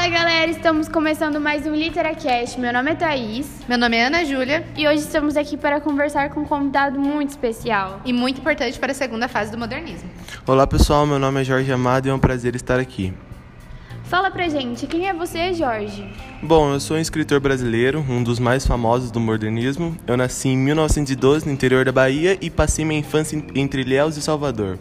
Fala galera, estamos começando mais um Literacast. Meu nome é Thaís Meu nome é Ana Júlia e hoje estamos aqui para conversar com um convidado muito especial. e muito importante para a segunda fase do modernismo. Olá pessoal, meu nome é Jorge Amado e é um prazer estar aqui. Fala pra gente, quem é você, Jorge? Bom, eu sou um escritor brasileiro, um dos mais famosos do modernismo. Eu nasci em 1912 no interior da Bahia e passei minha infância entre Ilhéus e Salvador.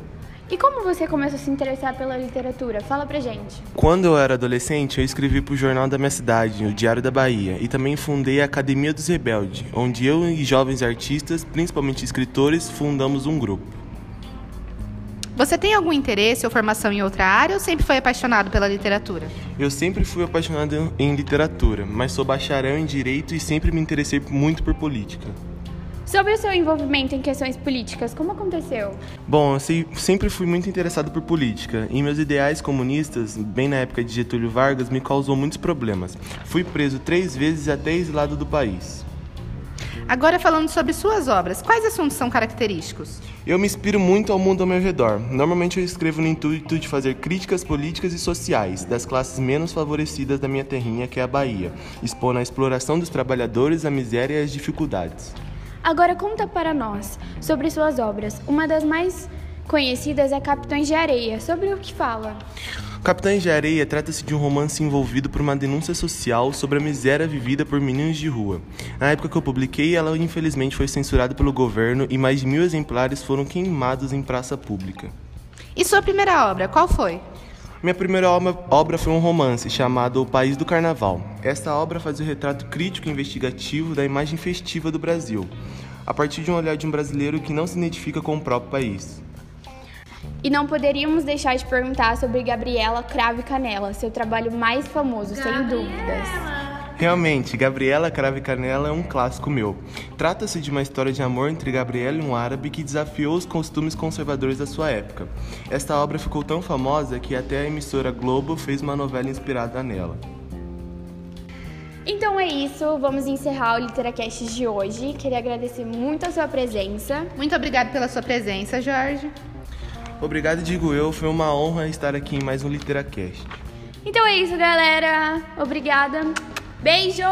E como você começou a se interessar pela literatura? Fala pra gente. Quando eu era adolescente, eu escrevi para o jornal da minha cidade, o Diário da Bahia, e também fundei a Academia dos Rebeldes, onde eu e jovens artistas, principalmente escritores, fundamos um grupo. Você tem algum interesse ou formação em outra área ou sempre foi apaixonado pela literatura? Eu sempre fui apaixonado em literatura, mas sou bacharel em direito e sempre me interessei muito por política. Sobre o seu envolvimento em questões políticas, como aconteceu? Bom, eu sempre fui muito interessado por política e meus ideais comunistas, bem na época de Getúlio Vargas, me causou muitos problemas. Fui preso três vezes e até exilado do país. Agora falando sobre suas obras, quais assuntos são característicos? Eu me inspiro muito ao mundo ao meu redor. Normalmente eu escrevo no intuito de fazer críticas políticas e sociais das classes menos favorecidas da minha terrinha, que é a Bahia, expondo a exploração dos trabalhadores, a miséria e as dificuldades. Agora conta para nós sobre suas obras. Uma das mais conhecidas é Capitães de Areia. Sobre o que fala? Capitães de Areia trata-se de um romance envolvido por uma denúncia social sobre a miséria vivida por meninos de rua. Na época que eu publiquei, ela infelizmente foi censurada pelo governo e mais de mil exemplares foram queimados em praça pública. E sua primeira obra, qual foi? Minha primeira obra, foi um romance chamado O País do Carnaval. Esta obra faz o retrato crítico e investigativo da imagem festiva do Brasil, a partir de um olhar de um brasileiro que não se identifica com o próprio país. E não poderíamos deixar de perguntar sobre Gabriela Cravo e Canela, seu trabalho mais famoso, sem dúvidas. Realmente, Gabriela Cravo e Canela é um clássico meu. Trata-se de uma história de amor entre Gabriela e um árabe que desafiou os costumes conservadores da sua época. Esta obra ficou tão famosa que até a emissora Globo fez uma novela inspirada nela. Então é isso, vamos encerrar o Literacast de hoje. Queria agradecer muito a sua presença. Muito obrigado pela sua presença, Jorge. Obrigado, digo eu, foi uma honra estar aqui em mais um Literacast. Então é isso, galera. Obrigada. Beijo!